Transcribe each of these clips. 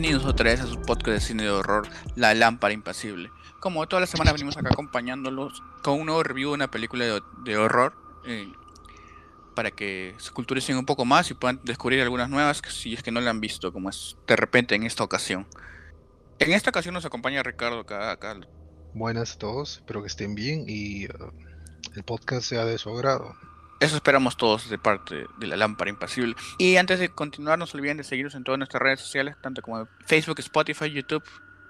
Bienvenidos otra vez a su podcast de cine de horror, La Lámpara Impasible. Como todas las semanas venimos acá acompañándolos con un nuevo review de una película de, horror eh, para que se culturicen un poco más y puedan descubrir algunas nuevas si es que no la han visto, como es de repente en esta ocasión. En esta ocasión nos acompaña Ricardo acá. Buenas a todos, espero que estén bien y uh, el podcast sea de su agrado. Eso esperamos todos de parte de la lámpara impasible. Y antes de continuar, no se olviden de seguirnos en todas nuestras redes sociales, tanto como Facebook, Spotify, YouTube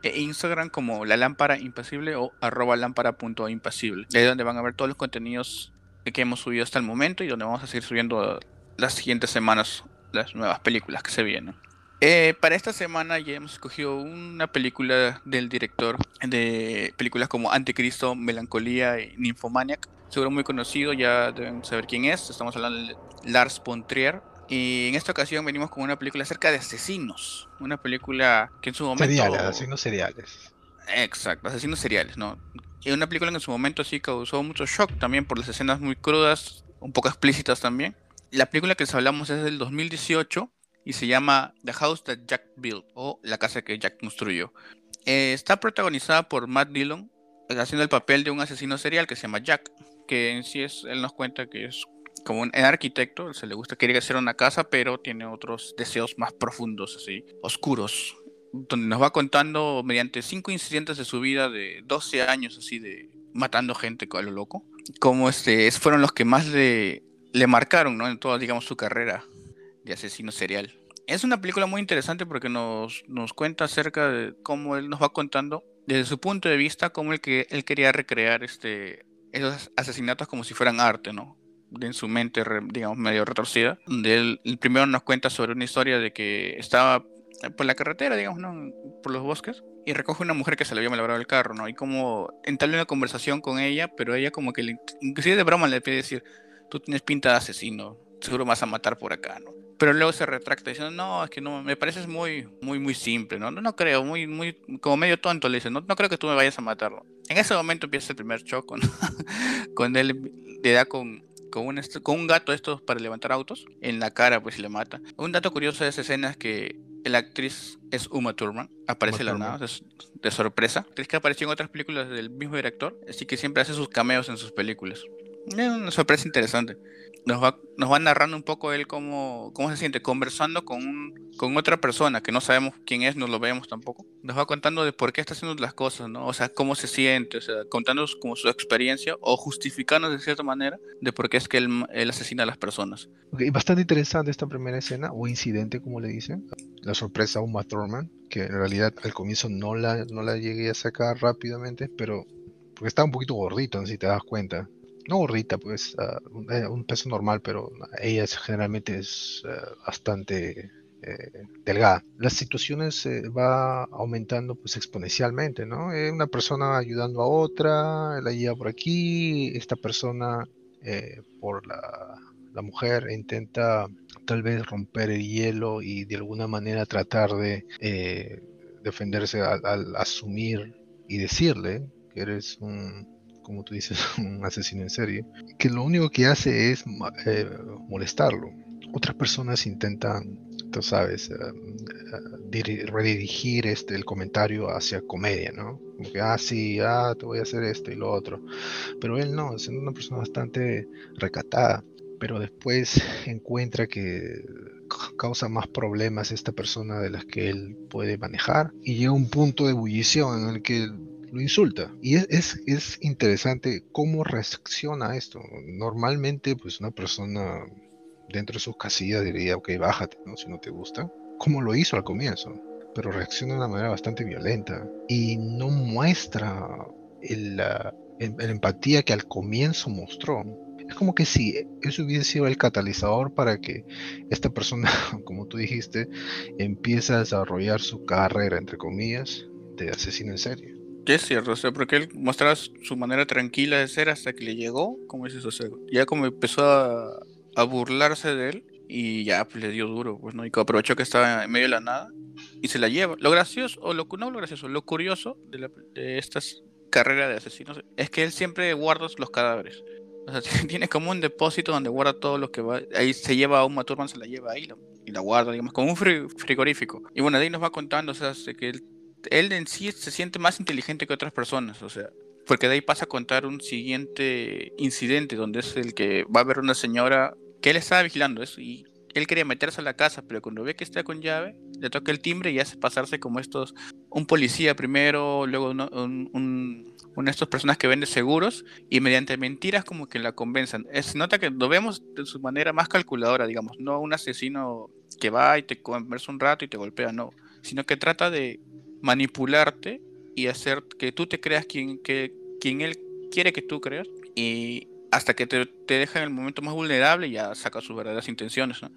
e Instagram como la lámpara impasible o arroba lámpara.impasible. Ahí es donde van a ver todos los contenidos que hemos subido hasta el momento y donde vamos a seguir subiendo las siguientes semanas las nuevas películas que se vienen. Eh, para esta semana ya hemos escogido una película del director de películas como Anticristo, Melancolía y Nymphomaniac. Seguro muy conocido, ya deben saber quién es. Estamos hablando de Lars von Trier. Y en esta ocasión venimos con una película acerca de asesinos. Una película que en su momento... Seriales, asesinos seriales. Exacto, asesinos seriales, ¿no? Y una película que en su momento sí causó mucho shock también por las escenas muy crudas, un poco explícitas también. La película que les hablamos es del 2018 y se llama The House That Jack Built o La Casa que Jack Construyó. Eh, está protagonizada por Matt Dillon haciendo el papel de un asesino serial que se llama Jack, que en sí es, él nos cuenta que es como un arquitecto, se le gusta, quiere hacer una casa, pero tiene otros deseos más profundos, así, oscuros, donde nos va contando mediante cinco incidentes de su vida de 12 años, así, de matando gente a lo loco, como este, fueron los que más le, le marcaron, ¿no? En toda, digamos, su carrera de asesino serial. Es una película muy interesante porque nos, nos cuenta acerca de cómo él nos va contando desde su punto de vista cómo él, que, él quería recrear este, esos asesinatos como si fueran arte, ¿no? en su mente, digamos, medio retorcida, el primero nos cuenta sobre una historia de que estaba por la carretera, digamos, ¿no? Por los bosques, y recoge una mujer que se le había malabrado el carro, ¿no? Y como entabla una conversación con ella, pero ella como que, inclusive de broma le pide decir, tú tienes pinta de asesino, seguro vas a matar por acá, ¿no? Pero luego se retracta diciendo, no, es que no, me parece muy, muy, muy simple, ¿no? No, no creo, muy, muy, como medio tonto le dice, no, no creo que tú me vayas a matarlo. En ese momento empieza el primer shock con, con él le da con, con un, con un gato estos para levantar autos en la cara, pues y le mata. Un dato curioso de esa escena es que la actriz es Uma Thurman, aparece la nada, de, de sorpresa. Es que apareció en otras películas del mismo director, así que siempre hace sus cameos en sus películas. Es una sorpresa interesante nos va, nos va narrando un poco él cómo, cómo se siente, conversando con, con otra persona que no sabemos quién es, no lo vemos tampoco. Nos va contando de por qué está haciendo las cosas, ¿no? O sea, cómo se siente, o sea, contándonos como su experiencia o justificándonos de cierta manera de por qué es que él, él asesina a las personas. Okay, bastante interesante esta primera escena o incidente, como le dicen. La sorpresa a Uma Thurman, que en realidad al comienzo no la, no la llegué a sacar rápidamente, pero porque estaba un poquito gordito, si te das cuenta no gordita, pues eh, un peso normal, pero ella generalmente es eh, bastante eh, delgada. Las situaciones va aumentando pues exponencialmente, ¿no? una persona ayudando a otra, la lleva por aquí, esta persona por la, mujer intenta tal vez romper el hielo y de alguna manera tratar de defenderse al asumir y decirle que eres un como tú dices, un asesino en serie, que lo único que hace es eh, molestarlo. Otras personas intentan, tú sabes, eh, eh, redirigir este, el comentario hacia comedia, ¿no? Como que, ah, sí, ah, te voy a hacer esto y lo otro. Pero él no, es una persona bastante recatada. Pero después encuentra que causa más problemas esta persona de las que él puede manejar y llega un punto de ebullición en el que lo insulta. Y es, es, interesante cómo reacciona esto. Normalmente, pues una persona dentro de sus casillas diría, ok, bájate, ¿no? Si no te gusta. Como lo hizo al comienzo. Pero reacciona de una manera bastante violenta. Y no muestra la, empatía que al comienzo mostró. Es como que si eso hubiese sido el catalizador para que esta persona, como tú dijiste, empiece a desarrollar su carrera, entre comillas, de asesino en serie es cierto, o sea, porque él mostraba su manera tranquila de ser hasta que le llegó, como dices, o sea, ya como empezó a, burlarse de él y ya pues, le dio duro, pues no, y aprovechó que estaba en medio de la nada y se la lleva. Lo gracioso, o lo no lo gracioso, lo curioso de, la, de estas carreras de asesinos es que él siempre guarda los cadáveres. O sea, tiene como un depósito donde guarda todo lo que va. Ahí se lleva a un Thurman, se la lleva ahí. y la guarda, digamos, como un frigorífico. Y bueno, ahí nos va contando, o sea, que él, él en sí se siente más inteligente que otras personas, o sea, porque de ahí pasa a contar un siguiente incidente donde es el que va a ver una señora que él estaba vigilando eso y él quería meterse a la casa, pero cuando ve que está con llave, le toca el timbre y hace pasarse como estos, un policía primero, luego un, una de estas personas que vende seguros y mediante mentiras como que la convenzan. Se nota que lo vemos de su manera más calculadora, digamos, no un asesino que va y te conversa un rato y te golpea, no, sino que trata de manipularte y hacer que tú te creas quien, que, quien él quiere que tú creas y hasta que te, te deja en el momento más vulnerable y ya saca sus verdaderas intenciones, ¿no?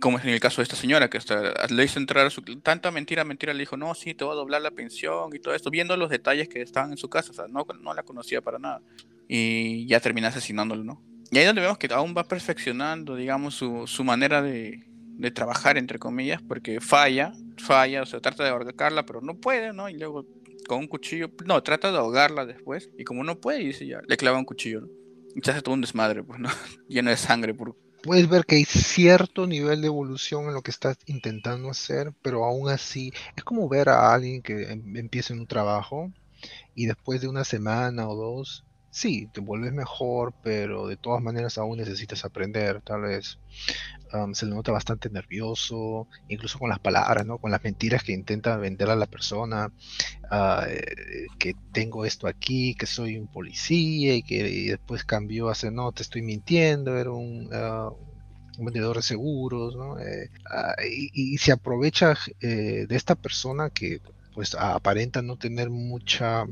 como es en el caso de esta señora, que hasta le hizo entrar a. Tanta mentira, mentira, le dijo, no, sí, te voy a doblar la pensión y todo esto, viendo los detalles que estaban en su casa, no, no la conocía para nada. Y ya termina asesinándolo, ¿no? Y ahí es donde vemos que aún va perfeccionando, digamos, su, su manera de, de, trabajar, entre comillas, porque falla, falla, o sea, trata de ahorcarla, pero no puede, ¿no? Y luego con un cuchillo, no, trata de ahogarla después, y como no puede, dice ya, le clava un cuchillo, ¿no? Y se hace todo un desmadre, pues, ¿no? Lleno de sangre por, puedes ver que hay cierto nivel de evolución en lo que estás intentando hacer, pero aún así es como ver a alguien que em, empieza en un trabajo y después de una semana o dos, sí, te vuelves mejor, pero de todas maneras aún necesitas aprender, tal vez. Se le nota bastante nervioso, incluso con las palabras, ¿no? Con las mentiras que intenta vender a la persona, eh, que tengo esto aquí, que soy un policía y que después cambió a ser, no, te estoy mintiendo, era un, ah, vendedor de seguros, ¿no? Eh, ah, y, se aprovecha eh, de esta persona que pues aparenta no tener mucha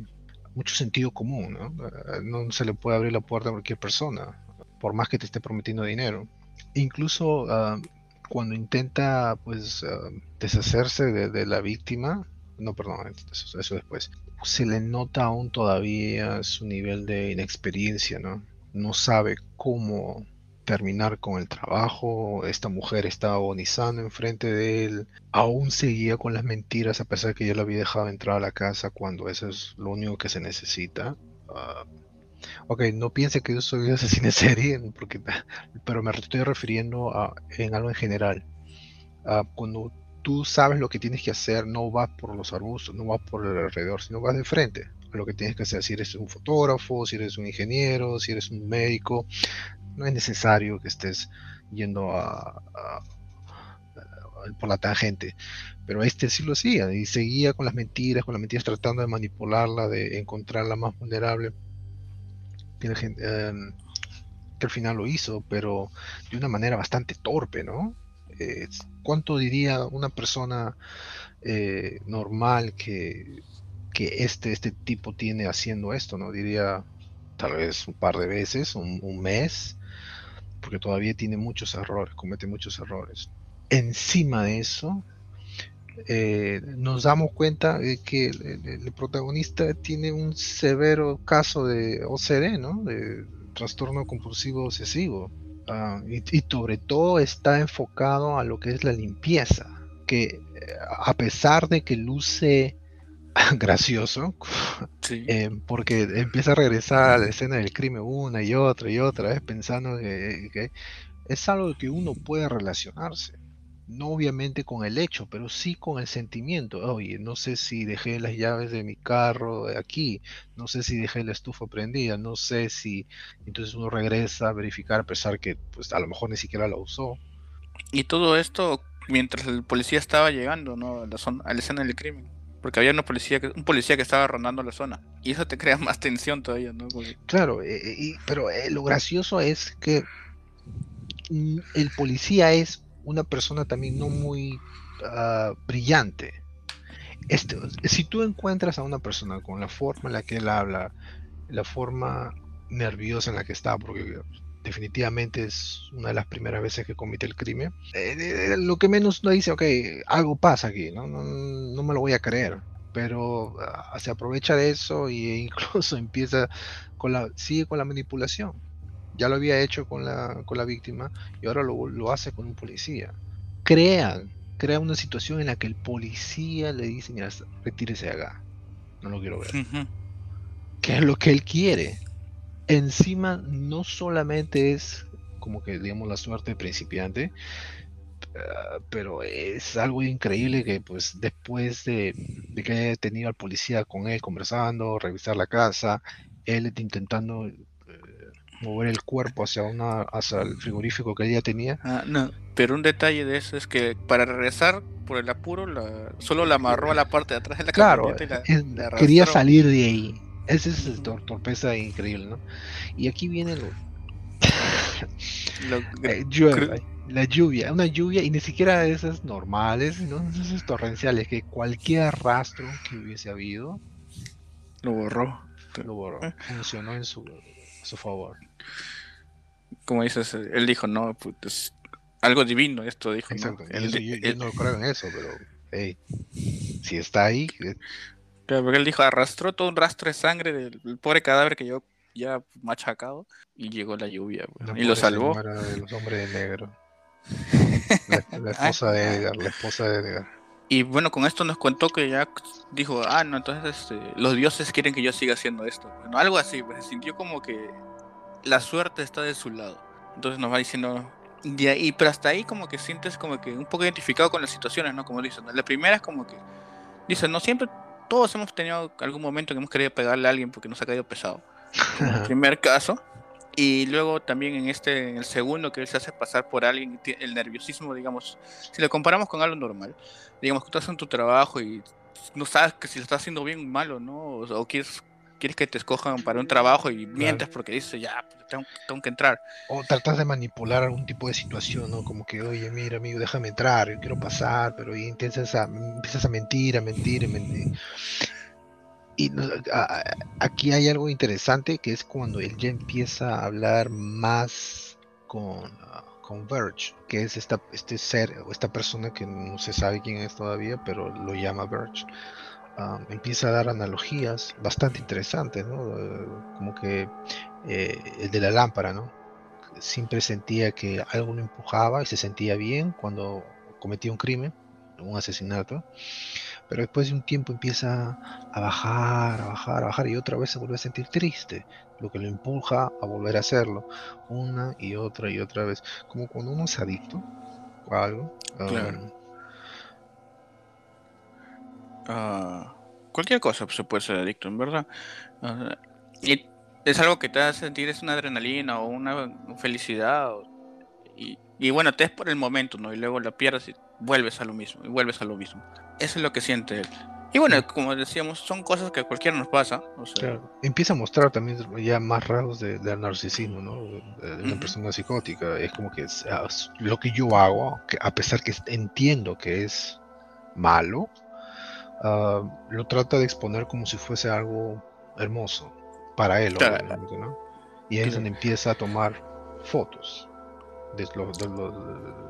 mucho sentido común, ¿no? No se le puede abrir la puerta a cualquier persona, por más que te esté prometiendo dinero incluso ah, cuando intenta pues ah, deshacerse de, la víctima, no, perdón, eso, después, se le nota aún todavía su nivel de inexperiencia, ¿no? No sabe cómo terminar con el trabajo, esta mujer estaba agonizando enfrente de él, aún seguía con las mentiras a pesar de que ya la había dejado entrar a la casa cuando eso es lo único que se necesita. Ah, Ok, no piense que yo soy asesino en serie, porque, pero me estoy refiriendo a en algo en general. Ah, cuando tú sabes lo que tienes que hacer, no vas por los arbustos, no vas por el alrededor, sino vas de frente a lo que tienes que hacer. Si eres un fotógrafo, si eres un ingeniero, si eres un médico, no es necesario que estés yendo a, por la tangente. Pero este sí lo hacía y seguía con las mentiras, con las mentiras tratando de manipularla, de encontrarla más vulnerable Em, que, al final lo hizo, pero de una manera bastante torpe, ¿no? Eh, ¿Cuánto diría una persona eh, normal que, que este, este tipo tiene haciendo esto, ¿no? Diría tal vez un par de veces, un, mes, porque todavía tiene muchos errores, comete muchos errores. Encima de eso, eh, nos damos cuenta de que el, protagonista tiene un severo caso de OCD, ¿no? De trastorno compulsivo obsesivo. Ah, y, sobre todo está enfocado a lo que es la limpieza, que eh, a pesar de que luce gracioso, eh, porque empieza a regresar a la escena del crimen una y otra y otra vez pensando que es algo que uno puede relacionarse no obviamente con el hecho, pero sí con el sentimiento. Oye, no sé si dejé las llaves de mi carro aquí, no sé si dejé la estufa prendida, no sé si... Entonces uno regresa a verificar a pesar que pues a lo mejor ni siquiera la usó. Y todo esto mientras el policía estaba llegando, ¿no? A la, zona, a la escena del crimen. Porque había una policía que, un policía que estaba rondando la zona. Y eso te crea más tensión todavía, ¿no? Claro, eh, eh, y, pero eh, lo gracioso es que mm, el policía es una persona también no muy ah, brillante. Este, si tú encuentras a una persona con la forma en la que él habla, la forma nerviosa en la que está, porque definitivamente es una de las primeras veces que comete el crimen, eh, eh, lo que menos uno dice, ok, algo pasa aquí, ¿no? No, me lo voy a creer, pero ah, se aprovecha de eso e incluso empieza con la, sigue con la manipulación ya lo había hecho con la, con la víctima y ahora lo, hace con un policía. Crean, crea una situación en la que el policía le dice, mira, retírese de acá, no lo quiero ver. Que es lo que él quiere. Encima no solamente es como que digamos la suerte de principiante, Ah, pero es algo increíble que pues después de, que haya tenido al policía con él conversando, revisar la casa, él intentando mover el cuerpo hacia una hacia el frigorífico que ella tenía. Ah, no, pero un detalle de eso es que para regresar por el apuro solo la amarró a la parte de atrás de la claro, quería salir de ahí. Esa es el torpeza increíble, ¿no? Y aquí viene lo, eh, la lluvia, una lluvia y ni siquiera de esas normales, ¿no? esas torrenciales, que cualquier rastro que hubiese habido lo borró. Lo borró. Eh. Funcionó en su, su favor. Como dices, él dijo, no, pues, algo divino esto, dijo. Exacto. ¿no? yo, no creo en eso, pero hey, si está ahí. Eh. Claro, porque él dijo, arrastró todo un rastro de sangre del pobre cadáver que yo ya machacado y llegó la lluvia y lo salvó. De los hombres de negro. La, esposa de Edgar, la esposa de Edgar. Y bueno, con esto nos contó que ya dijo, ah, no, entonces este, los dioses quieren que yo siga haciendo esto. Bueno, algo así, pues se sintió como que la suerte está de su lado. Entonces nos va diciendo, y, pero hasta ahí como que sientes como que un poco identificado con las situaciones, ¿no? Como dicen, la primera es como que, dice, no siempre, todos hemos tenido algún momento que hemos querido pegarle a alguien porque nos ha caído pesado. El primer caso, y luego también en este, en el segundo, que él se hace pasar por alguien, el nerviosismo, digamos, si lo comparamos con algo normal, digamos que tú estás en tu trabajo y no sabes que si lo estás haciendo bien o mal o no, o, quieres, quieres que te escojan para un trabajo y mientes porque dices, ya, pues, tengo, tengo, que entrar. O tratas de manipular algún tipo de situación, ¿no? Como que, oye, mira, amigo, déjame entrar, yo quiero pasar, pero y empiezas a, empiezas a mentir, a mentir, a mentir. Y aquí hay algo interesante que es cuando él ya empieza a hablar más con, ah, con Verge, que es esta, este ser o esta persona que no se sabe quién es todavía, pero lo llama Verge. Ah, empieza a dar analogías bastante interesantes, ¿no? Eh, como que eh, el de la lámpara, ¿no? Siempre sentía que algo lo empujaba y se sentía bien cuando cometía un crimen, un asesinato pero después de un tiempo empieza a bajar, a bajar, a bajar y otra vez se vuelve a sentir triste, lo que lo empuja a volver a hacerlo una y otra y otra vez, como cuando uno es adicto a algo. Claro. Ah, cualquier cosa se puede ser adicto, en verdad. y es algo que te hace sentir es una adrenalina o una felicidad. y, y bueno, te es por el momento, ¿no? Y luego la pierdes y vuelves a lo mismo, y vuelves a lo mismo. Eso es lo que siente él. Y bueno, como decíamos, son cosas que a cualquiera nos pasa. Empieza a mostrar también ya más rasgos de, narcisismo, ¿no? De, una persona psicótica. Es como que lo que yo hago, que a pesar que entiendo que es malo, ah, lo trata de exponer como si fuese algo hermoso para él, ¿no? Y ahí es donde empieza a tomar fotos de,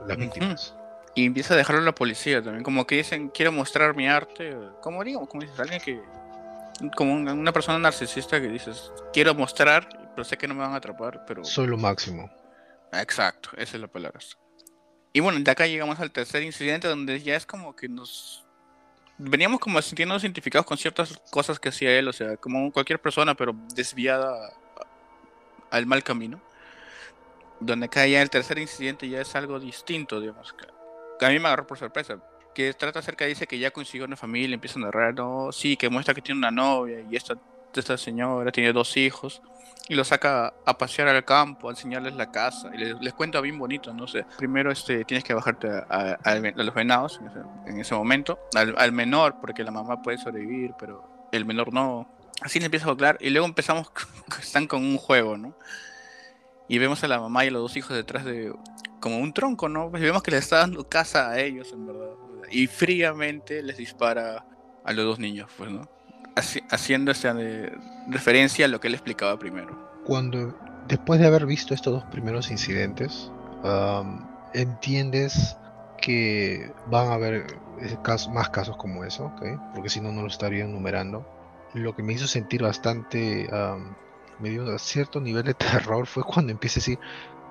las víctimas y empieza a dejarlo a la policía también. Como que dicen, quiero mostrar mi arte. Como digo, como dices, alguien que. Como una persona narcisista que dices, quiero mostrar, pero sé que no me van a atrapar, pero. Soy lo máximo. Exacto, esa es la palabra. Y bueno, de acá llegamos al tercer incidente donde ya es como que nos. Veníamos como sintiéndonos identificados con ciertas cosas que hacía él, o sea, como cualquier persona, pero desviada al mal camino. Donde acá ya el tercer incidente ya es algo distinto, digamos a mí me agarró por sorpresa. Que trata acerca, dice que ya consiguió una familia, empieza a narrar, no, sí, que muestra que tiene una novia y esta, esta señora tiene dos hijos y lo saca a pasear al campo, a enseñarles la casa y les, cuenta bien bonito, no sé. Primero este, tienes que bajarte a, los venados en ese, momento, al, menor, porque la mamá puede sobrevivir, pero el menor no. Así le empieza a hablar y luego empezamos, están con un juego, ¿no? Y vemos a la mamá y a los dos hijos detrás de como un tronco, ¿no? Pues vemos que le está dando casa a ellos, en verdad. Y fríamente les dispara a los dos niños, pues, ¿no? Haciendo esa referencia a lo que él explicaba primero. Cuando, después de haber visto estos dos primeros incidentes, entiendes que van a haber eh, más casos como eso, ¿okay? porque si no, no lo estaría enumerando. Lo que me hizo sentir bastante, me dio cierto nivel de terror fue cuando empieza a decir,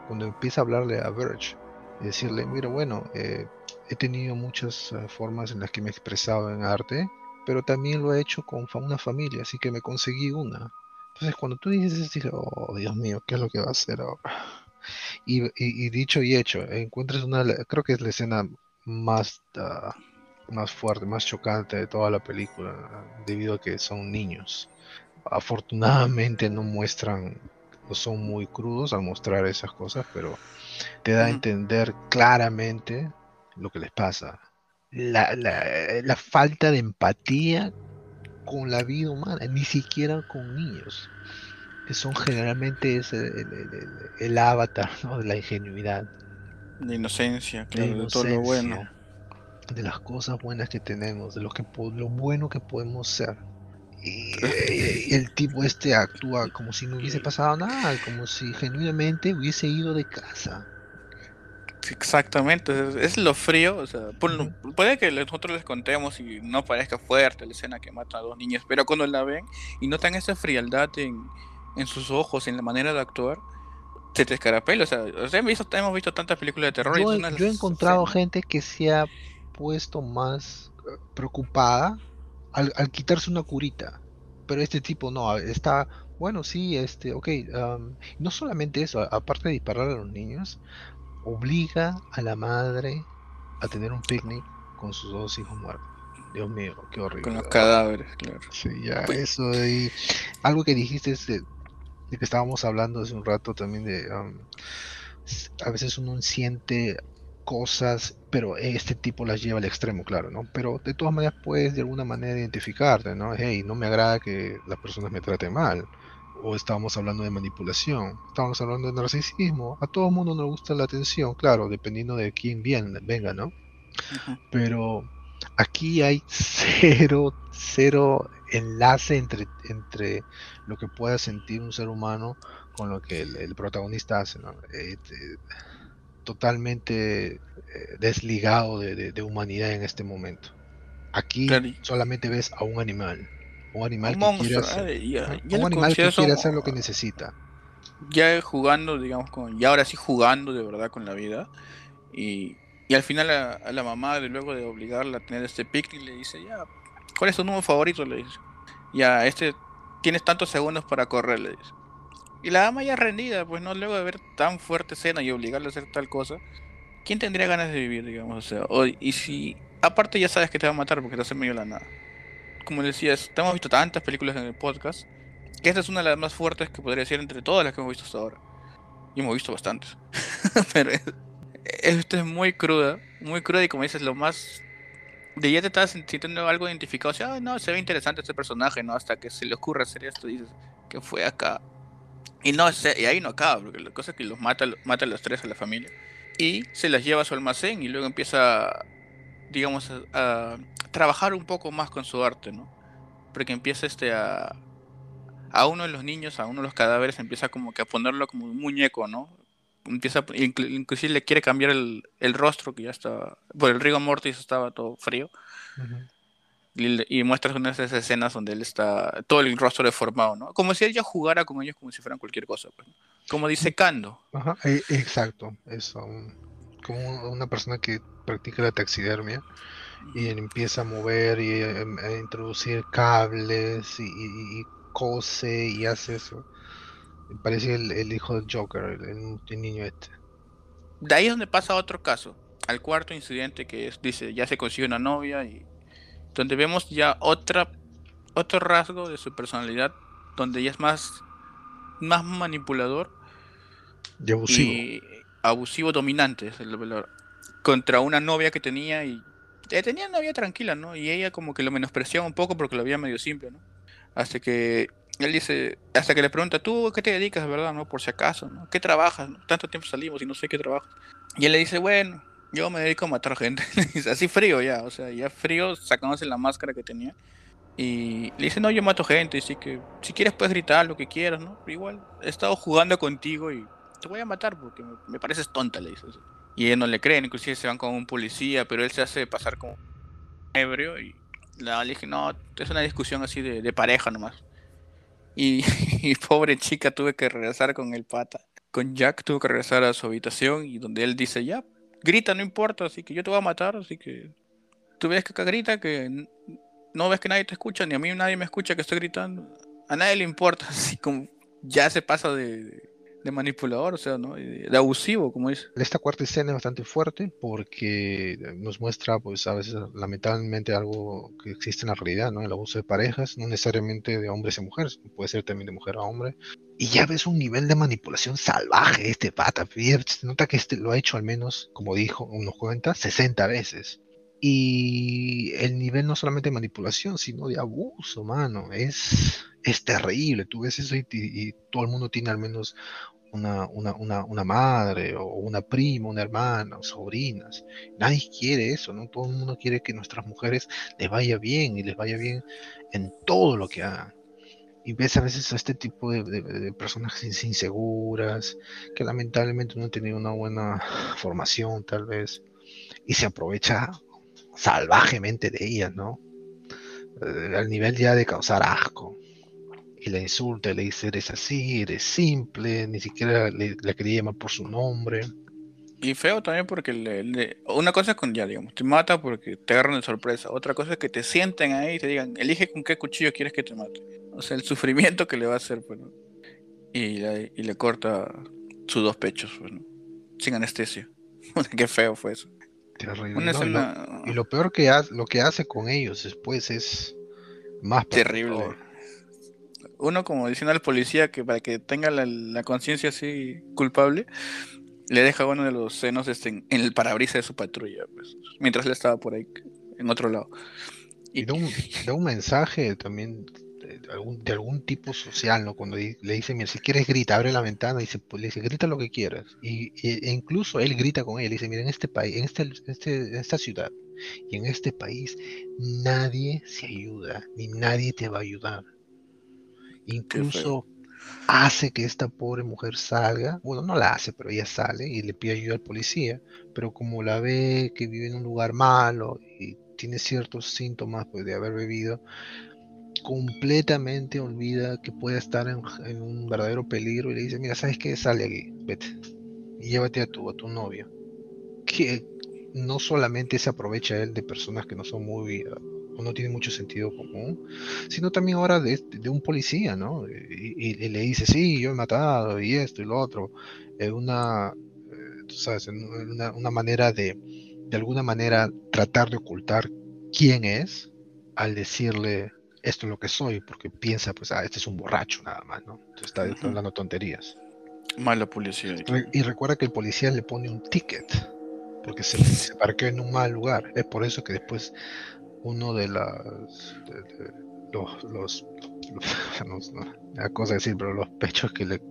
cuando empieza a hablarle a Verge y decirle, mira, bueno, eh, he tenido muchas eh, formas en las que me he expresado en arte, pero también lo he hecho con una familia, así que me conseguí una. Entonces cuando tú dices oh Dios mío, ¿qué es lo que va a hacer ahora? Y, y- y dicho y hecho, encuentras una, creo que es la escena más, ah, más fuerte, más chocante de toda la película, debido a que son niños. Afortunadamente no muestran, no son muy crudos al mostrar esas cosas, pero te da a entender claramente lo que les pasa. La, la- la falta de empatía con la vida humana, ni siquiera con niños, que son generalmente ese, el, el- el- el avatar ¿no? de la ingenuidad, De inocencia, de claro, de todo lo bueno. inocencia, de las cosas buenas que tenemos, de lo, que, lo bueno que podemos ser. Y, y el tipo este actúa como si no hubiese pasado nada, como si genuinamente hubiese ido de casa. Exactamente, es, lo frío, o sea, por puede que nosotros les contemos y no parezca fuerte la escena que mata a dos niños, pero cuando la ven y notan esa frialdad en, en sus ojos, en la manera de actuar, se te escarapela, o sea, o sea, hemos, visto, hemos visto tantas películas de terror y Yo, he- de yo he encontrado escenas- gente que se ha puesto más eh, preocupada al, al quitarse una curita. Pero este tipo no, está, bueno, sí, este, ok. am, no solamente eso, aparte de disparar a los niños, obliga a la madre a tener un picnic con sus dos hijos muertos. Dios mío, qué horrible. con los cadáveres, claro. Sí, ya, Pues- eso algo que dijiste es de, de que estábamos hablando hace un rato también de um, a veces uno siente cosas, pero este tipo las lleva al extremo, claro, ¿no? Pero de todas maneras puedes de alguna manera identificarte, ¿no? Hey, no me agrada que las personas me traten mal. O estábamos hablando de manipulación, estábamos hablando de narcisismo. A todo el mundo nos gusta la atención, claro, dependiendo de quién bien venga, ¿no? Pero aquí hay cero, cero enlace entre, entre lo que pueda sentir un ser humano con lo que el, el protagonista hace, ¿no? Eh, te- totalmente eh, desligado de, de- de humanidad en este momento. Aquí Claro, solamente ves a un animal, un animal Un que quiere monstruo, hacer, eh, ya- un animal que quiere hacer lo que necesita. ya jugando, digamos, con, ya ahora sí jugando de verdad con la vida. Y, y al final a, a la mamá, de luego de obligarla a tener este picnic, le dice, ya, ¿cuál es tu número favorito? Le dice. Ya, este, tienes tantos segundos para correr, le dice. Y la dama ya rendida, pues no, luego de ver tan fuerte escena y obligarla a hacer tal cosa, ¿quién tendría ganas de vivir, digamos? O sea, o- y si, aparte ya sabes que te va a matar porque te hace medio la nada. Como decías, hemos visto tantas películas en el podcast, que esta es una de las más fuertes que podría decir entre todas las que hemos visto hasta ahora. Y hemos visto bastantes. Pero es- esta es muy cruda, muy cruda y como dices, lo más... De ya te estás sintiendo algo identificado, o sea, "Ah, no, se ve interesante este personaje, ¿no? Hasta que se le ocurre hacer esto, dices, que fue acá? Y no, se- y ahí no acaba, porque la cosa es que los mata, mata a los tres a la familia. Y se las lleva a su almacén y luego empieza, digamos, a, a trabajar un poco más con su arte, ¿no? Porque empieza este a, a uno de los niños, a uno de los cadáveres, empieza como que a ponerlo como un muñeco, ¿no? Empieza, inclusive le quiere cambiar el, el rostro, que ya está, por el rigor mortis estaba todo frío, y, y muestras unas de esas escenas donde él está, todo el rostro deformado, ¿no? Como si él ya jugara con ellos como si fueran cualquier cosa, pues, ¿no? Como disecando. Ajá, e- exacto, eso. Como una persona que practica la taxidermia y él empieza a mover y eh, a introducir cables y, y- y cose y hace eso. Parece el, el hijo del Joker, el, niño este. De ahí es donde pasa otro caso, al cuarto incidente que es, dice, ya se consigue una novia y donde vemos ya otra otro rasgo de su personalidad donde ya es más más manipulador Y abusivo. y abusivo dominante es el contra una novia que tenía y eh, tenía una vida tranquila, ¿no? Y ella como que lo menospreciaba un poco porque lo veía medio simple, ¿no? Hasta que él dice, hasta que le pregunta, ¿tú qué te dedicas, verdad, no? Por si acaso, ¿no? ¿Qué trabajas? Tanto tiempo salimos y no sé qué trabajas. Y él le dice, bueno, yo me dedico a matar gente. Así frío ya, o sea, ya frío, sacándose la máscara que tenía. Y le dice, no, yo mato gente, así que si quieres puedes gritar lo que quieras, ¿no? Igual, he estado jugando contigo y te voy a matar porque me, me pareces tonta, le dice. así. Y él no le creen, inclusive se van con un policía, pero él se hace pasar como ebrio y le dije, no, es una discusión así de, pareja nomás. Y, pobre chica tuve que regresar con el pata. Con Jack tuve que regresar a su habitación y donde él dice, ya, grita, no importa, así que yo te voy a matar, así que tú ves que acá grita, que no ves que nadie te escucha, ni a mí nadie me escucha que estoy gritando. A nadie le importa, así como ya se pasa de manipulador, o sea, ¿no? De, abusivo, como dice. Esta cuarta escena es bastante fuerte porque nos muestra, pues, a veces, lamentablemente, algo que existe en la realidad, ¿no? El abuso de parejas, no necesariamente de hombres y mujeres, puede ser también de mujer a hombre. Y ya ves un nivel de manipulación salvaje este pata. Se nota que este lo ha hecho al menos, como dijo, unos cuenta, 60 veces. Y el nivel no solamente de manipulación, sino de abuso, mano. Es, es terrible. Tú ves eso y, y, todo el mundo tiene al menos una, una, una, una, madre o una prima, una hermana, o sobrinas. Nadie quiere eso, ¿no? Todo el mundo quiere que nuestras mujeres les vaya bien y les vaya bien en todo lo que hagan. Y ves a veces a este tipo de, de, personas inseguras, que lamentablemente no han tenido una buena formación tal vez, y se aprovecha salvajemente de ellas, ¿no? Eh, al nivel ya de causar asco y la insulta, le dice, eres así, eres simple, ni siquiera le, quería llamar por su nombre. Y feo también porque le, una cosa es con ya, digamos, te mata porque te agarran de sorpresa. Otra cosa es que te sienten ahí y te digan, elige con qué cuchillo quieres que te mate. O sea, el sufrimiento que le va a hacer, pues, y, le corta sus dos pechos, pues, sin anestesia. qué feo fue eso. Terrible. y, lo, peor que hace, lo que hace con ellos después es más terrible uno como diciendo al policía que para que tenga la, conciencia así culpable, le deja uno de los senos este, en, el parabrisas de su patrulla, pues, mientras él estaba por ahí, en otro lado. Y, da, un, mensaje también de algún, tipo social, ¿no? Cuando le dice, mira, si quieres grita, abre la ventana, y dice, pues, le dice, grita lo que quieras. Y, e incluso él grita con él, dice, mira, en este país, en, este, este, en esta ciudad y en este país, nadie se ayuda, ni nadie te va a ayudar. Incluso hace que esta pobre mujer salga, bueno, no la hace, pero ella sale y le pide ayuda al policía, pero como la ve que vive en un lugar malo y tiene ciertos síntomas pues, de haber bebido, completamente olvida que puede estar en, un verdadero peligro y le dice, mira, ¿sabes qué? Sale aquí, vete y llévate a tu, a tu novio. Que no solamente se aprovecha él de personas que no son muy no tiene mucho sentido común, sino también ahora de, un policía, ¿no? Y, le dice, sí, yo he matado y esto y lo otro. Es una, eh, sabes, una, una, manera de, de alguna manera, tratar de ocultar quién es al decirle esto es lo que soy, porque piensa, pues, ah, este es un borracho nada más, ¿no? Entonces está, hablando tonterías. Mala policía. Y recuerda que el policía le pone un ticket porque se, se parqueó en un mal lugar. Es por eso que después uno de las los, los, la cosa decir, pero los pechos que le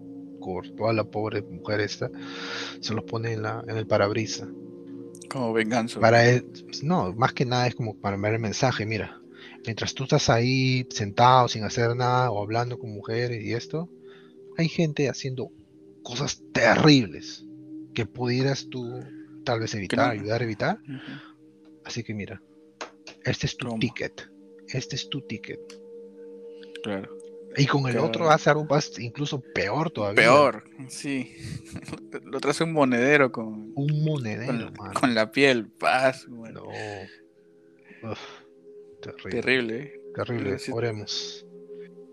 cortó a la pobre mujer esta, se los pone en, la, en el parabrisa. Como venganza. Para él, no, más que nada es como para ver el mensaje, mira, mientras tú estás ahí sentado sin hacer nada o hablando con mujeres y esto, hay gente haciendo cosas terribles que pudieras tú tal vez evitar, ayudar a evitar. Así que mira, este es tu ticket. Este es tu ticket. Claro. Y con el otro hace algo más incluso peor todavía. Peor, sí. Lo trae un monedero con. Un monedero, con, la piel, paz. No. terrible. Terrible. Terrible, oremos.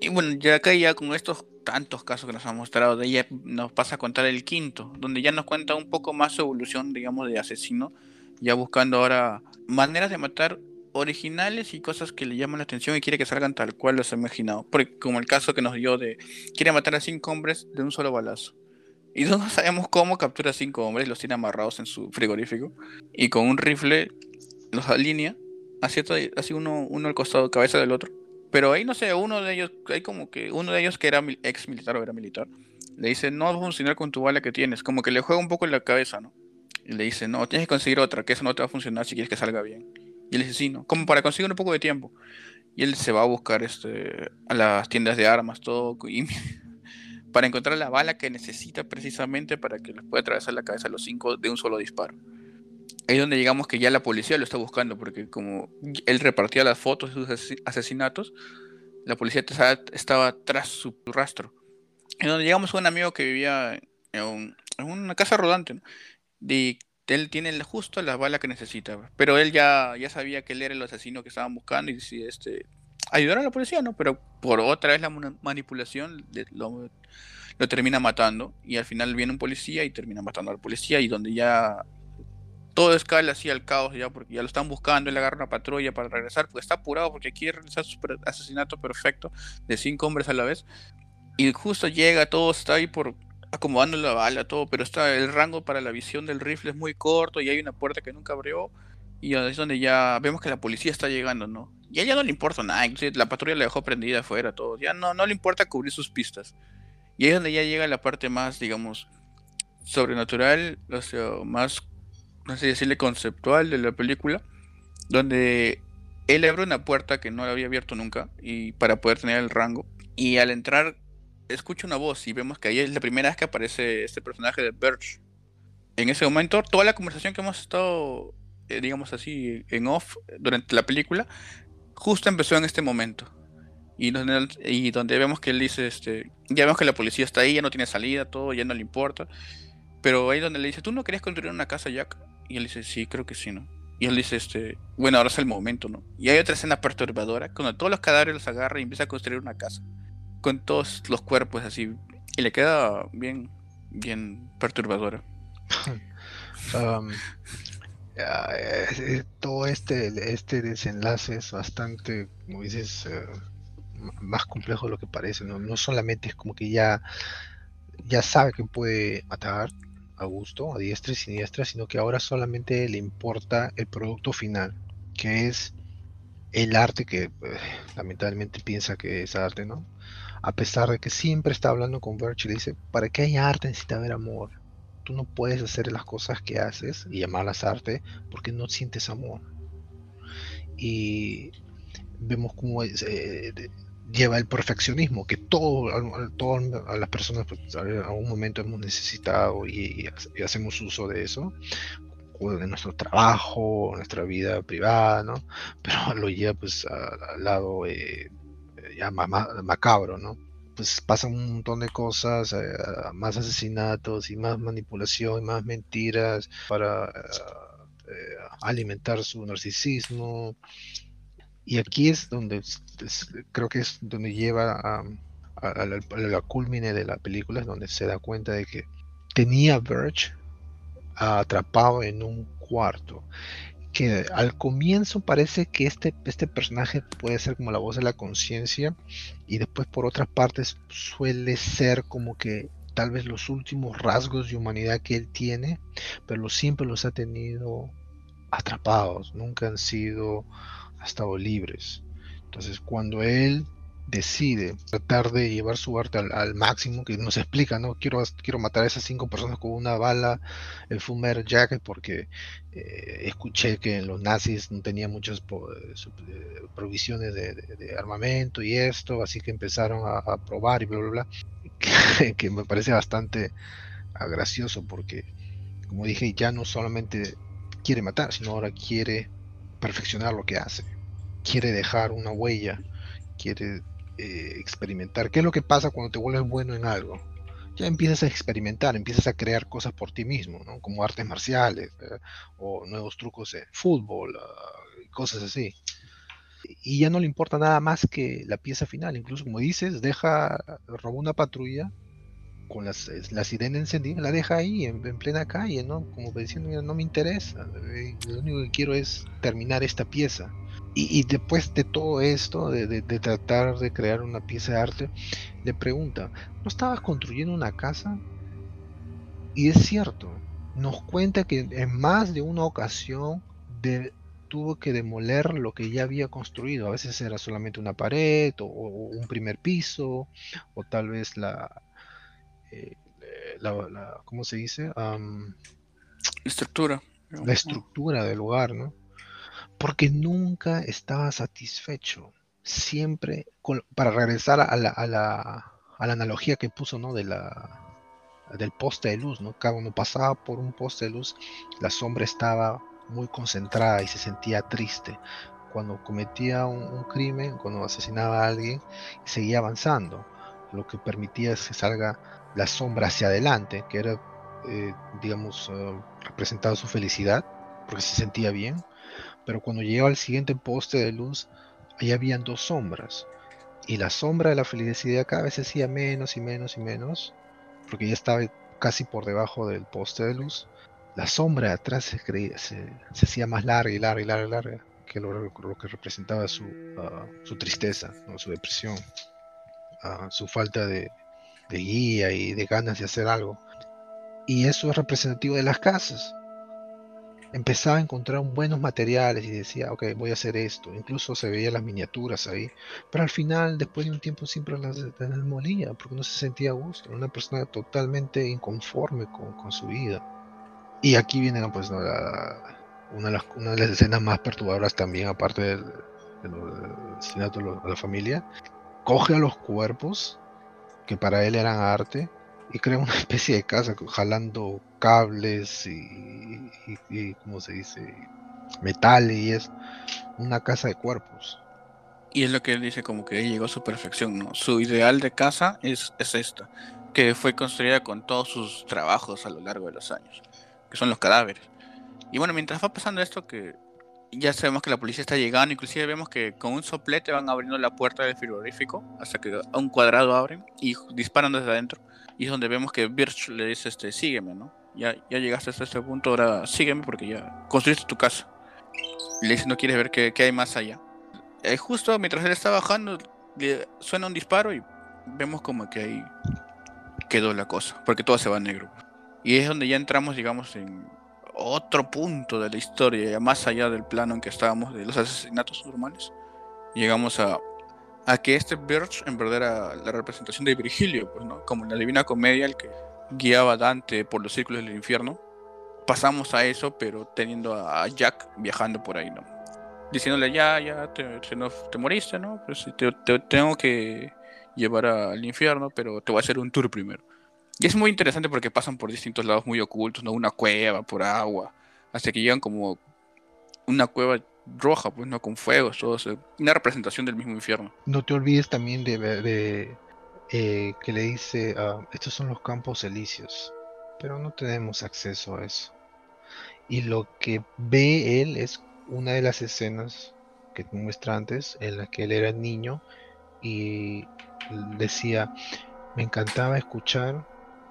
Y bueno, ya acá ya con estos tantos casos que nos han mostrado de ella, nos pasa a contar el quinto, donde ya nos cuenta un poco más su evolución, digamos, de asesino, ya buscando ahora maneras de matar originales y cosas que le llaman la atención y quiere que salgan tal cual los ha imaginado. Porque, como el caso que nos dio de quiere matar a cinco hombres de un solo balazo. Y no sabemos cómo captura a cinco hombres, los tiene amarrados en su frigorífico y con un rifle los alinea, así, uno, uno al costado, cabeza del otro. Pero ahí no sé, uno de ellos, hay como que uno de ellos que era ex militar o era militar, le dice, no va a funcionar con tu bala que tienes, como que le juega un poco en la cabeza, ¿no? Y le dice, no, tienes que conseguir otra, que eso no te va a funcionar si quieres que salga bien. Y él dice, sí, ¿no? Como para conseguir un poco de tiempo. Y él se va a buscar este, a las tiendas de armas, todo, para encontrar la bala que necesita precisamente para que les pueda atravesar la cabeza a los cinco de un solo disparo. Ahí es donde llegamos que ya la policía lo está buscando, porque como él repartía las fotos de sus asesinatos, la policía estaba tras su rastro. Es donde llegamos a un amigo que vivía en, una casa rodante, ¿no? de él tiene justo la bala que necesita, pero él ya, ya sabía que él era el asesino que estaban buscando y si este ayudar a la policía, ¿no? Pero por otra vez la manipulación lo, lo termina matando y al final viene un policía y termina matando al policía y donde ya todo escala así al caos ya porque ya lo están buscando, él agarra una patrulla para regresar porque está apurado porque quiere realizar su asesinato perfecto de cinco hombres a la vez y justo llega, todo está ahí por acomodando la bala, todo, pero está el rango para la visión del rifle es muy corto y hay una puerta que nunca abrió y es donde ya vemos que la policía está llegando, ¿no? Y a ella no le importa nada, la patrulla la dejó prendida afuera, todo, ya no, no le importa cubrir sus pistas. Y ahí es donde ya llega la parte más, digamos, sobrenatural, o sea, más no sé decirle conceptual de la película, donde él abre una puerta que no la había abierto nunca y para poder tener el rango y al entrar escucha una voz y vemos que ahí es la primera vez que aparece este personaje de Birch. En ese momento, toda la conversación que hemos estado, eh, digamos así, en off durante la película, justo empezó en este momento. Y donde, y donde vemos que él dice, este, ya vemos que la policía está ahí, ya no tiene salida, todo, ya no le importa. Pero ahí donde le dice, ¿tú no querías construir una casa, Jack? Y él dice, sí, creo que sí, ¿no? Y él dice, este, bueno, ahora es el momento, ¿no? Y hay otra escena perturbadora, cuando todos los cadáveres los agarra y empieza a construir una casa. Con todos los cuerpos así. Y le queda bien, bien perturbadora. Um, eh, todo este, este desenlace es bastante, como dices, eh, más complejo de lo que parece. ¿no? no solamente es como que ya, ya sabe que puede matar, a gusto, a diestra y siniestra, sino que ahora solamente le importa el producto final, que es el arte que eh, lamentablemente piensa que es arte, ¿no? A pesar de que siempre está hablando con Birch y le dice, para que haya arte necesita haber amor. Tú no puedes hacer las cosas que haces y llamarlas arte porque no sientes amor. Y vemos cómo eh, lleva el perfeccionismo que todo, a las personas pues, en algún momento hemos necesitado y, hacemos uso de eso en nuestro trabajo, nuestra vida privada, ¿no? Pero lo lleva pues al lado eh, ya macabro, ¿no? Pues pasan un montón de cosas, eh, más asesinatos y más manipulación y más mentiras para eh, alimentar su narcisismo y aquí es donde creo que es donde lleva a, la, culmine de la película, donde se da cuenta de que tenía Birch atrapado en un cuarto. Que al comienzo parece que este, este personaje puede ser como la voz de la conciencia y después por otras partes suele ser como que tal vez los últimos rasgos de humanidad que él tiene, pero siempre los ha tenido atrapados, nunca han sido ha estado libres. Entonces, cuando él decide tratar de llevar su arte al, máximo, que nos explica, ¿no? Quiero, quiero matar a esas cinco personas con una bala, el Fumer Jacket, porque eh, escuché que los nazis no tenían muchas eh, provisiones de, armamento y esto, así que empezaron a, probar y bla, bla, bla, que, me parece bastante gracioso porque, como dije, ya no solamente quiere matar, sino ahora quiere perfeccionar lo que hace, quiere dejar una huella, quiere eh, experimentar. ¿Qué es lo que pasa cuando te vuelves bueno en algo? Ya empiezas a experimentar, empiezas a crear cosas por ti mismo, ¿no? como artes marciales eh, o nuevos trucos de fútbol, uh, cosas así. Y ya no le importa nada más que la pieza final, incluso como dices, deja, robó una patrulla con las, la sirena encendida, la deja ahí en, plena calle, ¿no? Como diciendo, no me interesa, eh, lo único que quiero es terminar esta pieza. Y, después de todo esto, de, tratar de crear una pieza de arte, le pregunta, ¿no estabas construyendo una casa? Y es cierto, nos cuenta que en más de una ocasión tuvo que demoler lo que ya había construido. A veces era solamente una pared o un primer piso, o tal vez la, eh, la, ¿cómo se dice? estructura. La estructura del lugar, ¿no? Porque nunca estaba satisfecho. Siempre, para regresar a la, a, la, analogía que puso, ¿no? De la, del poste de luz, ¿no? Cada uno pasaba por un poste de luz, la sombra estaba muy concentrada y se sentía triste. Cuando cometía un crimen, cuando asesinaba a alguien, seguía avanzando, lo que permitía es que salga la sombra hacia adelante, que era, eh, digamos, representaba su felicidad, porque se sentía bien, pero cuando llegaba al siguiente poste de luz, ahí habían dos sombras. Y la sombra de la felicidad cada vez se hacía menos y menos y menos, porque ya estaba casi por debajo del poste de luz. La sombra de atrás se, se, hacía más larga y larga y larga y larga, que lo, que representaba su, ah, su tristeza, su depresión, uh, su falta de, de guía y de ganas de hacer algo. Y eso es representativo de las casas empezaba a encontrar buenos materiales y decía, ok, voy a hacer esto. Incluso se veía las miniaturas ahí. Pero al final, después de un tiempo, siempre las, molía porque no se sentía a gusto. Una persona totalmente inconforme con, su vida. Y aquí viene pues, una, de las, una, de las, escenas más perturbadoras también, aparte del, asesinato a la familia. Coge a los cuerpos, que para él eran arte, y crea una especie de casa jalando cables y, y, ¿cómo se dice? Metal y es una casa de cuerpos. Y es lo que él dice como que llegó a su perfección, ¿no? Su ideal de casa es, es esta, que fue construida con todos sus trabajos a lo largo de los años, que son los cadáveres. Y bueno, mientras va pasando esto, que ya sabemos que la policía está llegando, inclusive vemos que con un soplete van abriendo la puerta del frigorífico hasta que a un cuadrado abren y disparan desde adentro. Y es donde vemos que Birch le dice, este, sígueme, ¿no? Ya, ya llegaste hasta este punto, ahora sígueme porque ya construiste tu casa. le dice, no quieres ver qué, hay más allá. Eh, justo mientras él está bajando, le suena un disparo y vemos como que ahí quedó la cosa, porque todo se va a negro. Y es donde ya entramos, digamos, en otro punto de la historia, ya más allá del plano en que estábamos de los asesinatos normales. Llegamos a a que este Birch en verdad era la representación de Virgilio, pues, ¿no? Como en la Divina Comedia, el que guiaba a Dante por los círculos del infierno. Pasamos a eso, pero teniendo a Jack viajando por ahí, ¿no? Diciéndole, ya, ya, te, te, moriste, ¿no? Pues te, te, tengo que llevar al infierno, pero te voy a hacer un tour primero. Y es muy interesante porque pasan por distintos lados muy ocultos, ¿no? Una cueva, por agua, hasta que llegan como una cueva roja, pues no con fuegos, todo una representación del mismo infierno. No te olvides también de, de eh, que le dice, ah, estos son los campos elíseos, pero no tenemos acceso a eso. Y lo que ve él es una de las escenas que muestra antes, en la que él era niño y decía, me encantaba escuchar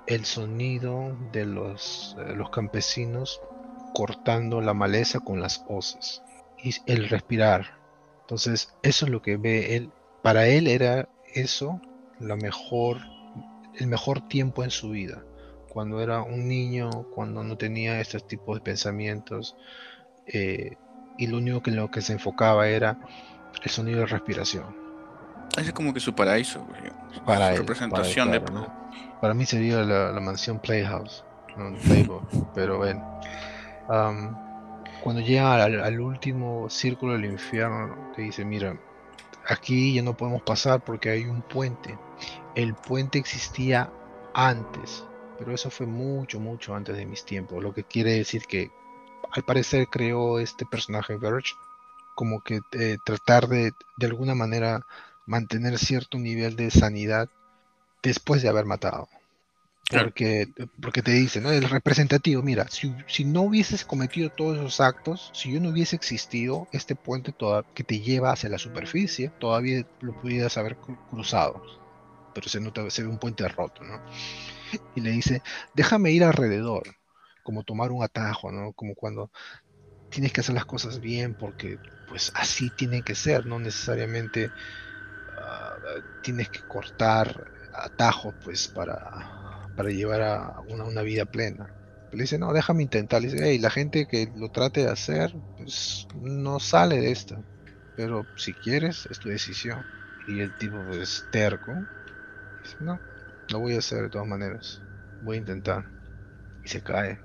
el sonido de los, eh, los campesinos cortando la maleza con las hoces y el respirar. Entonces, eso es lo que ve él. Para él era eso lo mejor, el mejor tiempo en su vida. Cuando era un niño, cuando no tenía estos tipos de pensamientos. Eh, y lo único que en lo que se enfocaba era el sonido de respiración. Es como que su paraíso, Para su representación para, de... para mí sería la, mansión Playhouse, Playboy, pero bueno cuando llega al, último círculo del infierno, te dice, mira, aquí ya no podemos pasar porque hay un puente. El puente existía antes, pero eso fue mucho, mucho antes de mis tiempos, lo que quiere decir que al parecer creó este personaje Verge como que eh, tratar de de alguna manera mantener cierto nivel de sanidad después de haber matado. Porque, porque te dice, ¿no? El representativo, mira, si, si, no hubieses cometido todos esos actos, si yo no hubiese existido, este puente que te lleva hacia la superficie, todavía lo pudieras haber cruzado. Pero se nota, se ve un puente roto, ¿no? Y le dice, déjame ir alrededor, como tomar un atajo, ¿no? Como cuando tienes que hacer las cosas bien porque pues así tiene que ser, no necesariamente ah, tienes que cortar atajos pues para para llevar a una, vida plena. Le dice, no, déjame intentar. Le dice, hey, la gente que lo trate de hacer, pues no sale de esto. Pero si quieres, es tu decisión. Y el tipo, pues terco, no, lo voy a hacer de todas maneras. Voy a intentar. Y se cae.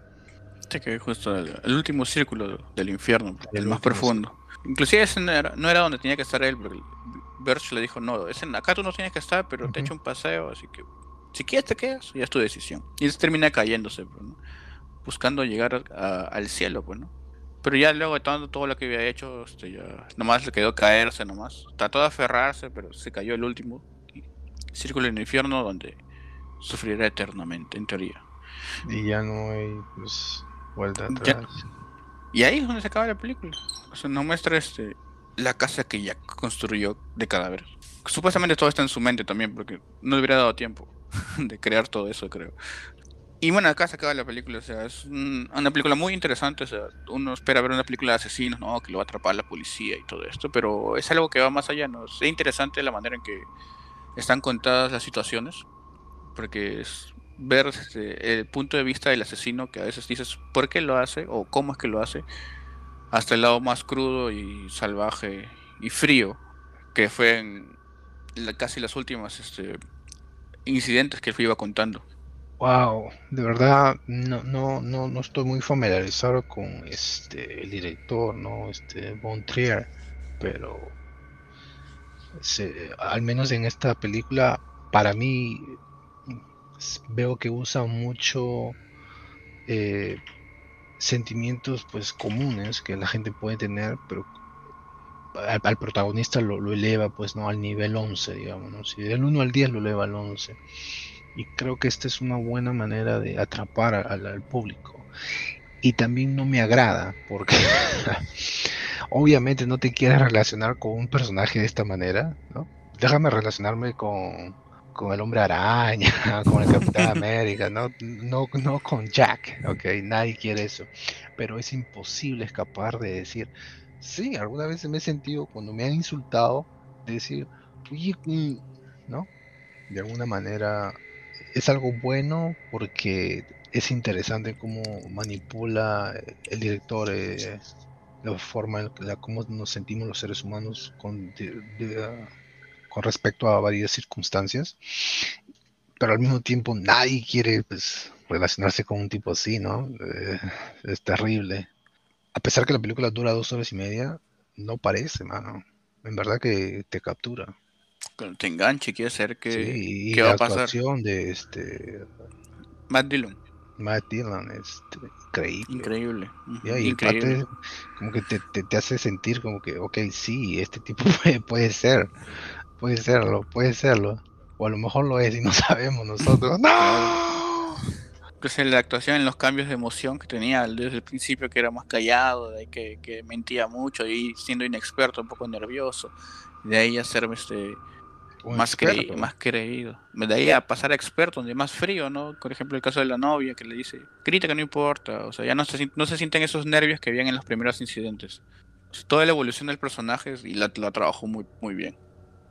Se cae justo el, último círculo del infierno, el, más profundo. Inclusive ese no era, no era, donde tenía que estar él, porque Birch le dijo, no, ese, acá tú no tienes que estar, pero te echo un paseo, así que si quieres te quedas, ya es tu decisión. Y él termina cayéndose, pues, buscando llegar al cielo, pues, ¿no? Pero ya luego de todo, todo lo que había hecho, este, ya, nomás le quedó caerse nomás. Trató de aferrarse, pero se cayó el último. Círculo en el infierno donde sufrirá eternamente, en teoría. Y ya no hay pues, vuelta atrás. y ahí es donde se acaba la película. O sea, nos muestra este la casa que Jack construyó de cadáveres. Supuestamente todo está en su mente también, porque no le hubiera dado tiempo de crear todo eso, creo. Y bueno, acá se acaba la película, o sea, es una película muy interesante, o sea, uno espera ver una película de asesinos, ¿no? Que lo va a atrapar la policía y todo esto, pero es algo que va más allá, ¿no? Es interesante la manera en que están contadas las situaciones, porque es ver este, el punto de vista del asesino que a veces dices por qué lo hace o cómo es que lo hace, hasta el lado más crudo y salvaje y frío, que fue en casi las últimas este, incidentes que él iba contando. Wow, de verdad no, no, no, no estoy muy familiarizado con este el director, no, este Von Trier, pero al menos en esta película, para mí veo que usa mucho eh, sentimientos pues comunes que la gente puede tener, pero al, protagonista lo, eleva pues no al nivel 11, digamos, ¿no? si del 1 al 10 lo eleva al 11 y creo que esta es una buena manera de atrapar al, público. Y también no me agrada porque obviamente no te quieres relacionar con un personaje de esta manera, ¿no? Déjame relacionarme con, con el hombre araña, con el Capitán América, ¿no? No, no con Jack, ¿ok? Nadie quiere eso. Pero es imposible escapar de decir, sí, alguna vez me he sentido cuando me han insultado, de decir, oye, mm", ¿no? De alguna manera es algo bueno porque es interesante cómo manipula el director eh, la forma en la cómo nos sentimos los seres humanos con, con respecto a varias circunstancias pero al mismo tiempo nadie quiere pues, relacionarse con un tipo así no eh, es terrible a pesar que la película dura dos horas y media no parece mano en verdad que te captura que te enganche, quiere ser que sí, ¿qué va a pasar? de este Matt Dillon. Matt Dillon es increíble. Increíble. y increíble. como que te, te, hace sentir como que, ok, sí, este tipo puede, puede ser, puede serlo, puede serlo. O a lo mejor lo es y no sabemos nosotros. ¡No! Pues en la actuación, en los cambios de emoción que tenía desde el principio, que era más callado, de que, que mentía mucho y siendo inexperto, un poco nervioso. De ahí hacerme este más, más creído. De ahí a pasar a experto, donde más frío, ¿no? Por ejemplo, el caso de la novia que le dice, que no importa. O sea, ya no se, no se sienten esos nervios que habían en los primeros incidentes. Toda la evolución del personaje y la, la trabajó muy, muy bien.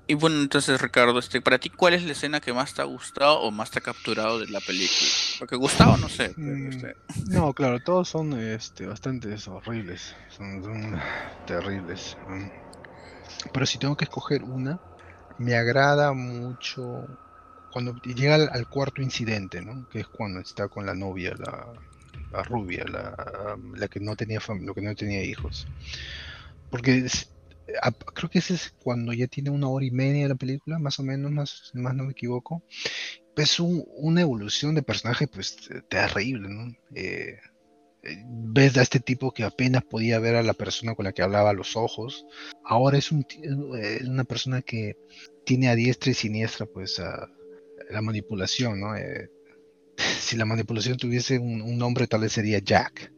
Y bueno, entonces Ricardo, este, para ti, ¿cuál es la escena que más te ha gustado o más te ha capturado de la película? Porque gustado, no sé. Mm, este. No, claro, todos son este, bastante horribles, son, son terribles. Pero si tengo que escoger una, me agrada mucho cuando llega al, cuarto incidente, ¿no? Que es cuando está con la novia, la, rubia, la, que no tenía lo que no tenía hijos. Porque creo que ese es cuando ya tiene una hora y media la película, más o menos, más, más no me equivoco. Es una evolución de personaje pues terrible, ¿no? Eh, ves a este tipo que apenas podía ver a la persona con la que hablaba a los ojos. Ahora es, un, es una persona que tiene a diestra y siniestra pues la manipulación, ¿no? Eh, si la manipulación tuviese un, nombre tal vez sería Jack.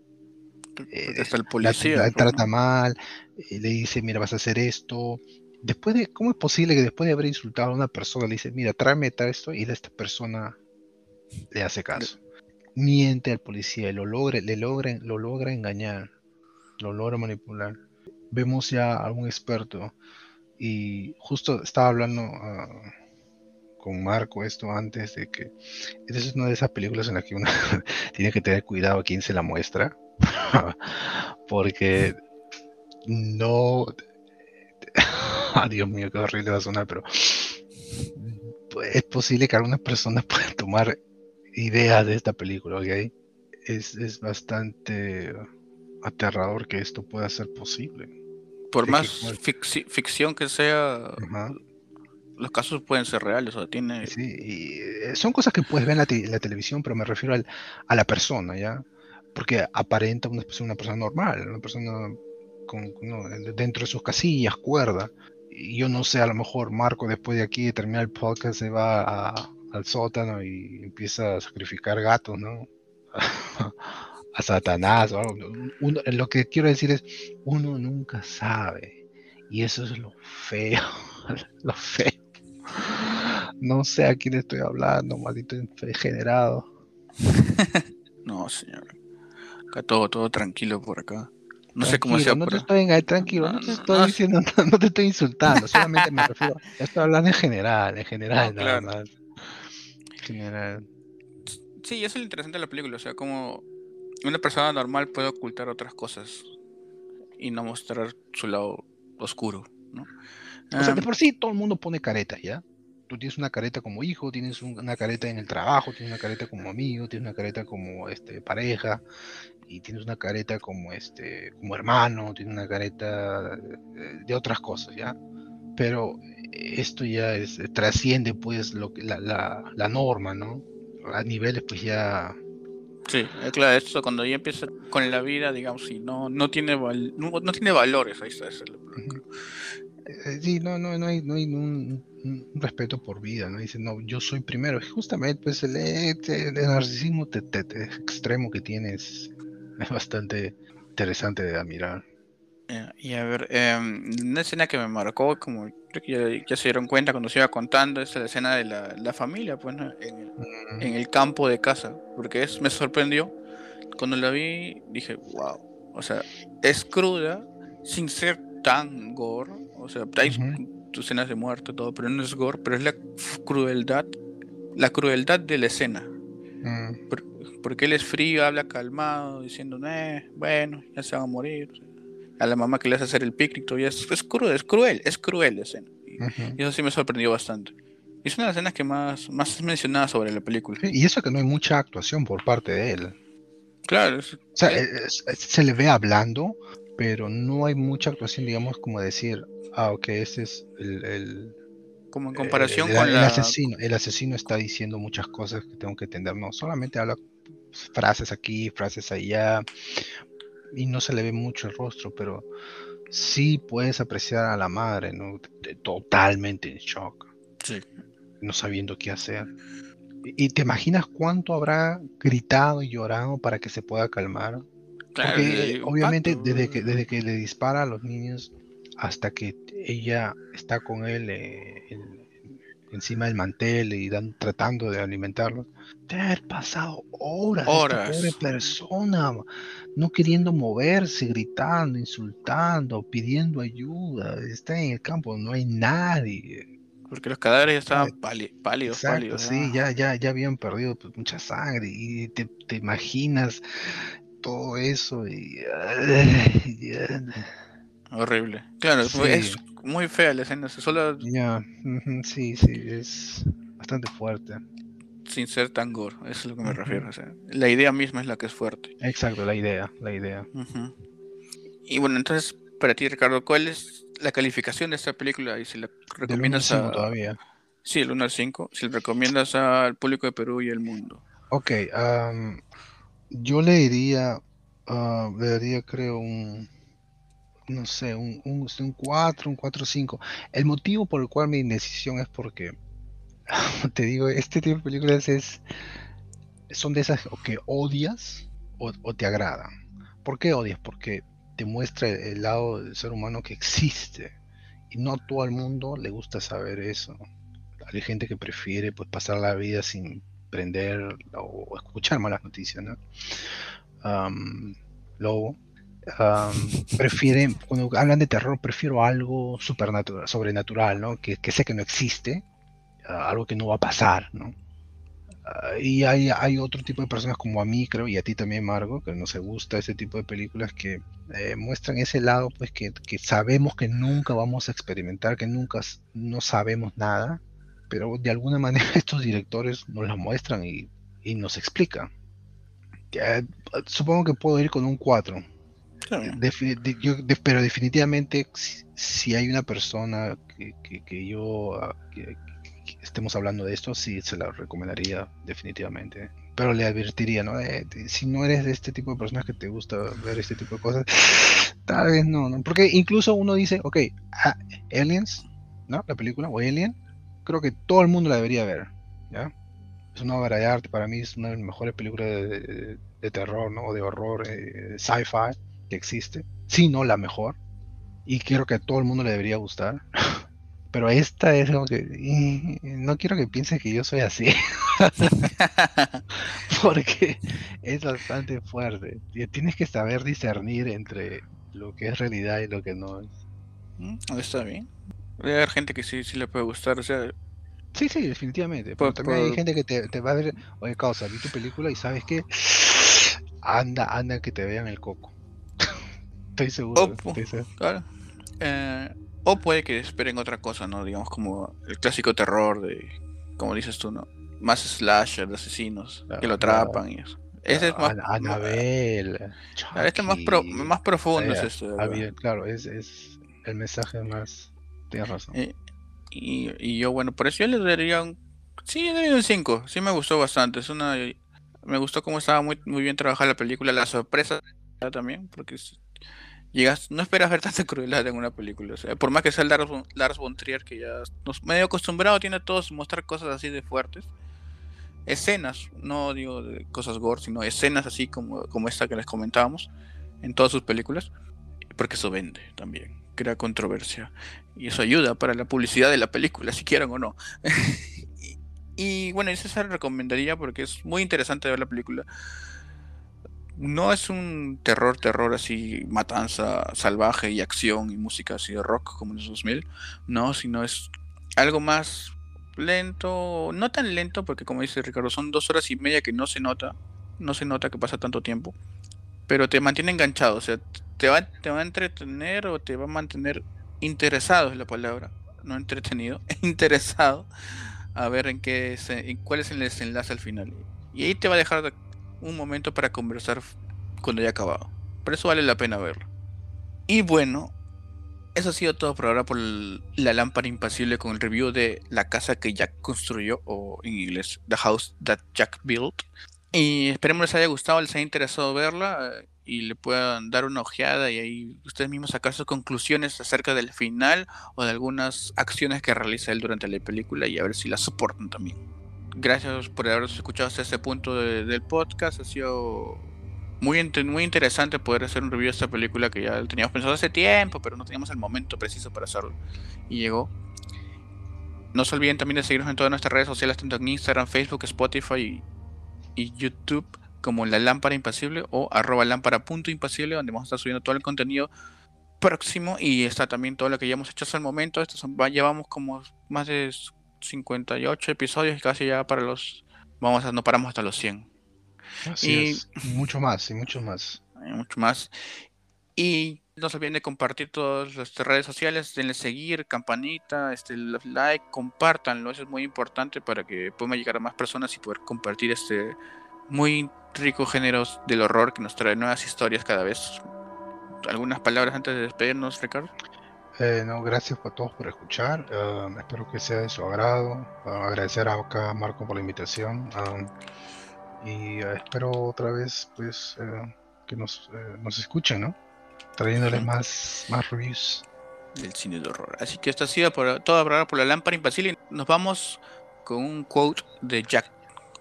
Eh, el policía. La, trata mal, eh, le dice, mira, vas a hacer esto. Después de, ¿cómo es posible que después de haber insultado a una persona le dice, mira, tráeme esto y esta persona le hace caso? Miente al policía y lo logra, le logra, lo logra engañar, lo logra manipular. Vemos ya a un experto y justo estaba hablando ah, con Marco esto antes de que esta es una de esas películas en las que uno tiene que tener cuidado a quién se la muestra, porque no... Dios mío, qué horrible va a sonar, pero es posible que algunas personas puedan tomar idea de esta película, ¿ok? Es, es bastante aterrador que esto pueda ser posible. Por más ficción que sea, los casos pueden ser reales, o tiene... Sí, y eh, son cosas que puedes ver en la, televisión, pero me refiero al, a la persona, ¿ya? Porque aparenta una, una persona normal, una persona con, dentro de sus casillas, cuerda. Y yo no sé, a lo mejor Marco después de aquí, de terminar el podcast, se va a, al sótano y empieza a sacrificar gatos, ¿no? a Satanás o algo. lo que quiero decir es, uno nunca sabe. Y eso es lo feo, lo feo. No sé a quién estoy hablando, maldito degenerado. no, señor. Acá todo, todo tranquilo por acá. No sé cómo sea. No te estoy, tranquilo, no, te estoy diciendo, no, te estoy insultando, solamente me refiero. Estoy hablando en general, en general, nada más. En general. Sí, eso es lo interesante de la película, o sea, como una persona normal puede ocultar otras cosas y no mostrar su lado oscuro, ¿no? O sea, de por sí todo el mundo pone caretas, ¿ya? Tú tienes una careta como hijo, tienes una careta en el trabajo, tienes una careta como amigo, tienes una careta como este, pareja, y tienes una careta como este como hermano, tienes una careta de otras cosas, ¿ya? Pero esto ya es, trasciende pues lo que la, la, la norma, ¿no? A niveles pues ya Sí, eh, claro, esto cuando ya empieza con la vida, digamos, si no, no tiene no, tiene valores, ahí está, eso eh, Sí, no, no, no hay, no hay un, respeto por vida, ¿no? Dice, no, yo soy primero. Justamente, pues, el, el narcisismo extremo que tiene es, bastante interesante de admirar. y a ver, em, una escena que me marcó, como que ya, se dieron cuenta cuando se iba contando, es la escena de la, familia, pues, en, el, campo de casa, porque es, me sorprendió. Cuando la vi, dije, wow, o sea, es cruda, sin ser tan gore, o sea, hay tus escenas de muerte, todo, pero no es gore, pero es la crueldad, la crueldad de la escena. Mm. porque él es frío, habla calmado, diciendo, eh, bueno, ya se van a morir a la mamá que le hace hacer el picnic, todavía es, es cruel, es cruel, es cruel la escena. Y, eso sí me sorprendió bastante. es una de las escenas que más, más es mencionada sobre la película. y eso que no hay mucha actuación por parte de él. Claro. o sea, se le ve hablando, pero no hay mucha actuación, digamos, como decir, ah, ok, este es el... como en comparación el, con el asesino. El asesino está diciendo muchas cosas que tengo que entender, no, solamente habla frases aquí, frases allá, y no se le ve mucho el rostro, pero sí puedes apreciar a la madre, ¿no? Totalmente en shock. Sí. No sabiendo qué hacer. ¿Y te imaginas cuánto habrá gritado y llorado para que se pueda calmar? Porque obviamente desde que, desde que le dispara a los niños hasta que ella está con él eh, encima del mantel y dan, tratando de alimentarlos, debe haber pasado horas. Horas. pobre persona, no queriendo moverse, gritando, insultando, pidiendo ayuda. Está en el campo, no hay nadie. Porque los cadáveres ya estaban pálidos, pálidos. Sí, ya, ya, ya habían perdido pues, mucha sangre y te, imaginas todo eso y... Horrible. Claro, es muy fea la escena. Solo... Ya, sí, sí, es bastante fuerte. Sin ser tan gore, eso es lo que me refiero. la idea misma es la que es fuerte. Exacto, la idea, la idea. Y bueno, entonces, para ti, Ricardo, ¿cuál es la calificación de esta película? Y si la recomiendas a... todavía. Sí, el 1 al 5. Si la recomiendas al público de Perú y el mundo. Ok, yo le diría, uh, le daría creo un no sé, un, un, un 4, un 4, 5. El motivo por el cual mi indecisión es porque, te digo, este tipo de películas es, son de esas que odias o, te agradan. ¿Por qué odias? Porque te muestra el, lado del ser humano que existe. Y no a todo el mundo le gusta saber eso. Hay gente que prefiere pues, pasar la vida sin prender o, escuchar malas noticias. ¿no? Lobo prefieren, cuando hablan de terror, prefiero algo supernatural, sobrenatural, ¿no? Que, sé que no existe, algo que no va a pasar, ¿no? Ah, y hay, otro tipo de personas como a mí, creo, y a ti también, Margo, que no se gusta ese tipo de películas que eh, muestran ese lado, pues que, sabemos que nunca vamos a experimentar, que nunca no sabemos nada, pero de alguna manera estos directores nos la muestran y, nos explican. supongo que puedo ir con un 4, pero definitivamente si, hay una persona que, yo ah, estemos hablando de esto, sí se la recomendaría definitivamente. Pero le advertiría, ¿no? si no eres de este tipo de personas que te gusta ver este tipo de cosas, tal vez no, ¿no? Porque incluso uno dice, ok, ah, Aliens, ¿no? La película, o Alien, creo que todo el mundo la debería ver, ¿ya? Es una obra de arte, para mí es una de las mejores películas de, terror, ¿no? De horror, eh, sci-fi que existe, si no la mejor. y creo que a todo el mundo le debería gustar. Pero esta es como que no quiero que pienses que yo soy así. Porque es bastante fuerte. Tienes que saber discernir entre lo que es realidad y lo que no es. Mm, está bien. Debe haber gente que sí, sí le puede gustar. O sea, Sí, sí, definitivamente. Pero también hay gente que te, va a ver, oye, causa, vi tu película y sabes que anda, anda que te vean el coco. Estoy seguro. Claro. Eh, o puede que esperen otra cosa, ¿no? Digamos como el clásico terror de, como dices tú, ¿no? Más slasher de asesinos que lo atrapan y eso. Ese es más. Anabel. Este es más, más profundo. es esto, claro, es, es el mensaje más. Tienes razón. Eh, y, yo, bueno, por eso yo le daría un. Sí, le daría un 5. Sí, me gustó bastante. Es una. Me gustó cómo estaba muy, muy bien trabajada la película. La sorpresa también, porque llegas, no esperas ver tanta crueldad en una película. Por más que sea el Lars, Lars von Trier, que ya nos medio acostumbrado tiene a todos mostrar cosas así de fuertes. Escenas, no digo cosas gore, sino escenas así como, como esta que les comentábamos en todas sus películas. Porque eso vende también crea controversia. Y eso ayuda para la publicidad de la película, si quieren o no. y, bueno, esa se recomendaría porque es muy interesante ver la película. No es un terror, terror así, matanza salvaje y acción y música así de rock como en los 2000. No, sino es algo más lento, no tan lento porque como dice Ricardo, son dos horas y media que no se nota, no se nota que pasa tanto tiempo, pero te mantiene enganchado, o sea, te va, te va a entretener o te va a mantener interesado es la palabra, no entretenido, interesado a ver en qué en cuál es el desenlace al final. Y ahí te va a dejar un momento para conversar cuando haya acabado. Por eso vale la pena verlo. Y bueno, eso ha sido todo por ahora por la lámpara impasible con el review de la casa que Jack construyó, o en inglés, The House That Jack Built. Y esperemos les haya gustado, les haya interesado verla y le puedan dar una ojeada y ahí ustedes mismos sacar sus conclusiones acerca del final o de algunas acciones que realiza él durante la película y a ver si la soportan también. Gracias por habernos escuchado hasta este punto del podcast. Ha sido muy, muy interesante poder hacer un review de esta película que ya teníamos pensado hace tiempo, pero no teníamos el momento preciso para hacerlo. Y llegó. No se olviden también de seguirnos en todas nuestras redes sociales, tanto en Instagram, Facebook, Spotify y YouTube como la lámpara impasible o arroba lámpara.impasible donde vamos a estar subiendo todo el contenido próximo y está también todo lo que ya hemos hecho hasta el momento. Esto son, llevamos como más de 58 episodios y casi ya para los... Vamos a, no paramos hasta los 100. y, mucho más, y mucho más. mucho más. Y no se olviden de compartir todas las redes sociales, denle seguir, campanita, este like, compártanlo, eso es muy importante para que puedan llegar a más personas y poder compartir este muy rico géneros del horror que nos trae nuevas historias cada vez. ¿Algunas palabras antes de despedirnos, Ricardo? Eh, no, gracias a todos por escuchar. Um, espero que sea de su agrado. Uh, agradecer a acá a Marco por la invitación. Um, y uh, espero otra vez pues uh, que nos, nos escuchen, ¿no? Trayéndoles más, más reviews. Del cine de horror. Así que esto ha sido por, todo por la lámpara impasible. Nos vamos con un quote de Jack,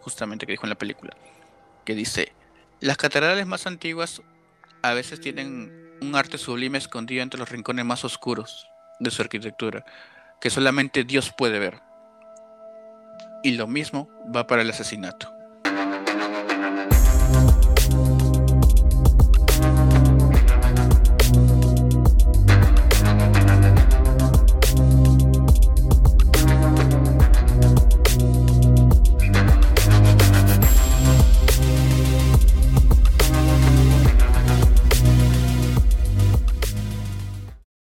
justamente que dijo en la película que dice, las catedrales más antiguas a veces tienen un arte sublime escondido entre los rincones más oscuros de su arquitectura, que solamente Dios puede ver. Y lo mismo va para el asesinato.